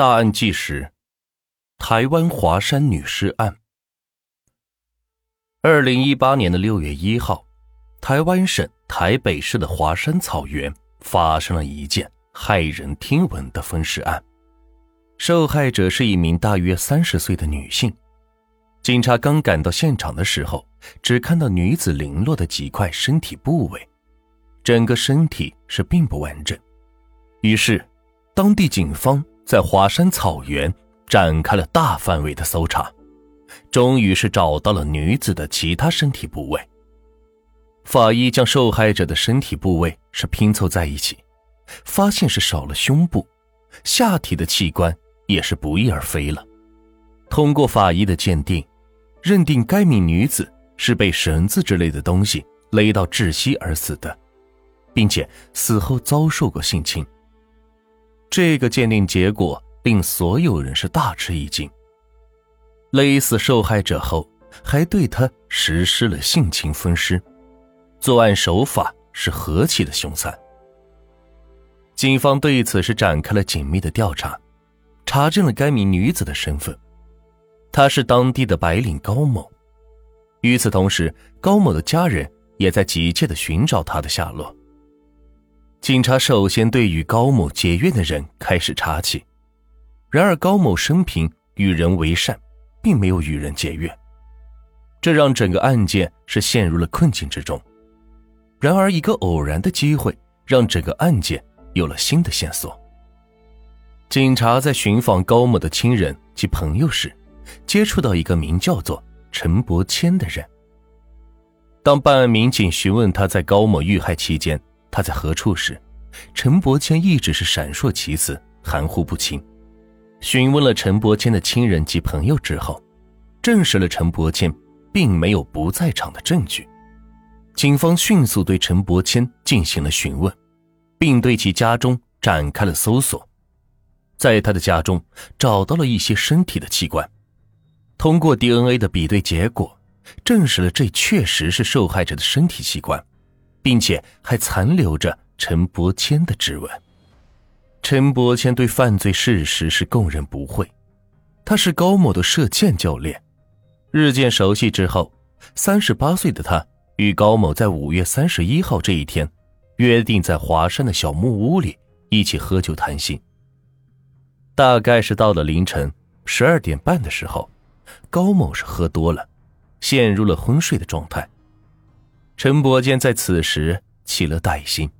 大案纪实：台湾华山女尸案。二零一八年的六月一号，台湾省台北市的华山草原发生了一件骇人听闻的分尸案。受害者是一名大约三十岁的女性。警察刚赶到现场的时候，只看到女子零落的几块身体部位，整个身体是并不完整。于是，当地警方在华山草原展开了大范围的搜查，终于是找到了女子的其他身体部位。法医将受害者的身体部位是拼凑在一起，发现是少了胸部，下体的器官也是不翼而飞了。通过法医的鉴定。认定该名女子是被绳子之类的东西勒到窒息而死的，并且死后遭受过性侵。这个鉴定结果令所有人是大吃一惊。勒死受害者后，还对他实施了性侵分尸，作案手法是何其的凶残。警方对此是展开了紧密的调查，查证了该名女子的身份。她是当地的白领高某，与此同时，高某的家人也在急切的寻找他的下落。警察首先对与高某结怨的人开始查起，然而高某生平与人为善，并没有与人结怨，这让整个案件是陷入了困境之中。然而，一个偶然的机会让整个案件有了新的线索。警察在寻访高某的亲人及朋友时。接触到一个名叫做陈伯谦的人。当办案民警询问他在高某遇害期间他在何处时，陈伯谦一直是闪烁其词，含糊不清。询问了陈伯谦的亲人及朋友之后，证实了陈伯谦并没有不在场的证据。警方迅速对陈伯谦进行了询问，并对其家中展开了搜索，在他的家中找到了一些身体的器官。通过 DNA 的比对结果，证实了这确实是受害者的身体器官，并且还残留着陈伯谦的指纹。陈伯谦对犯罪事实是供认不讳，他是高某的射箭教练。日渐熟悉之后，三十八岁的他与高某在五月三十一号这一天，约定在华山的小木屋里一起喝酒谈心。大概是到了凌晨十二点半的时候。高某是喝多了，陷入了昏睡的状态。陈伯坚在此时起了歹心，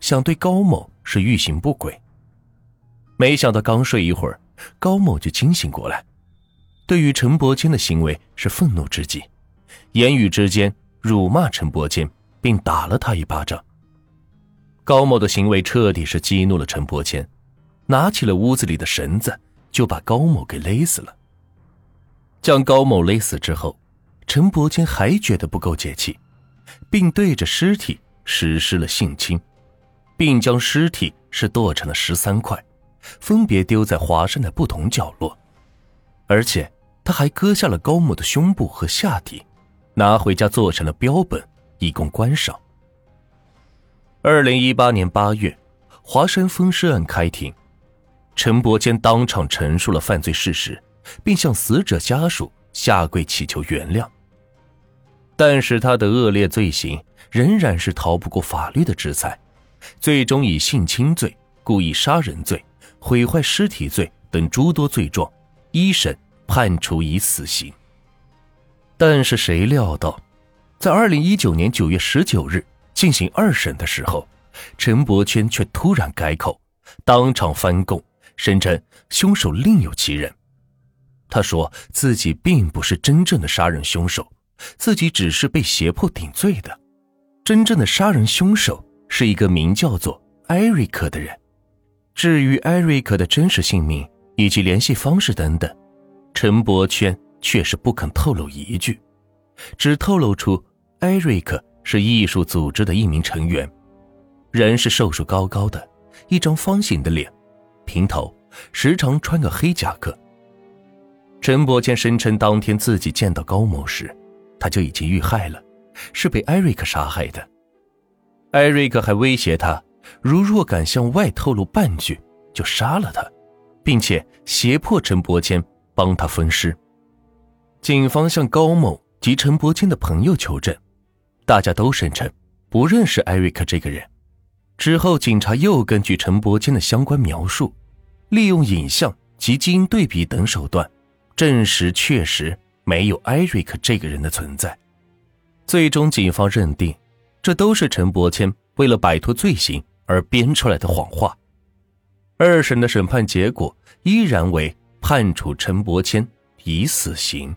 想对高某是欲行不轨。没想到刚睡一会儿，高某就惊醒过来，对于陈伯坚的行为是愤怒之极，言语之间辱骂陈伯坚，并打了他一巴掌。高某的行为彻底是激怒了陈伯坚，拿起了屋子里的绳子，就把高某给勒死了。将高某勒死之后，陈伯坚还觉得不够解气，并对着尸体实施了性侵，并将尸体是剁成了十三块，分别丢在华山的不同角落，而且他还割下了高某的胸部和下体，拿回家做成了标本，以供观赏。二零一八年八月，华山分尸案开庭，陈伯坚当场陈述了犯罪事实。并向死者家属下跪祈求原谅，但是他的恶劣罪行仍然是逃不过法律的制裁，最终以性侵罪、故意杀人罪、毁坏尸体罪等诸多罪状，一审判处以死刑。但是谁料到，在二零一九年九月十九日进行二审的时候，陈伯谦却突然改口，当场翻供，声称凶手另有其人。他说自己并不是真正的杀人凶手，自己只是被胁迫顶罪的。真正的杀人凶手是一个名叫做艾瑞克的人。至于艾瑞克的真实姓名以及联系方式等等，陈伯谦却是不肯透露一句，只透露出艾瑞克是艺术组织的一名成员，人是瘦瘦高高的，一张方形的脸，平头，时常穿个黑夹克。陈伯谦声称，当天自己见到高某时，他就已经遇害了，是被艾瑞克杀害的。艾瑞克还威胁他，如若敢向外透露半句，就杀了他，并且胁迫陈伯谦帮他分尸。警方向高某及陈伯谦的朋友求证，大家都声称不认识艾瑞克这个人。之后，警察又根据陈伯谦的相关描述，利用影像及基因对比等手段，证实确实没有艾瑞克这个人的存在。最终，警方认定，这都是陈伯谦为了摆脱罪行而编出来的谎话。二审的审判结果依然为判处陈伯谦以死刑。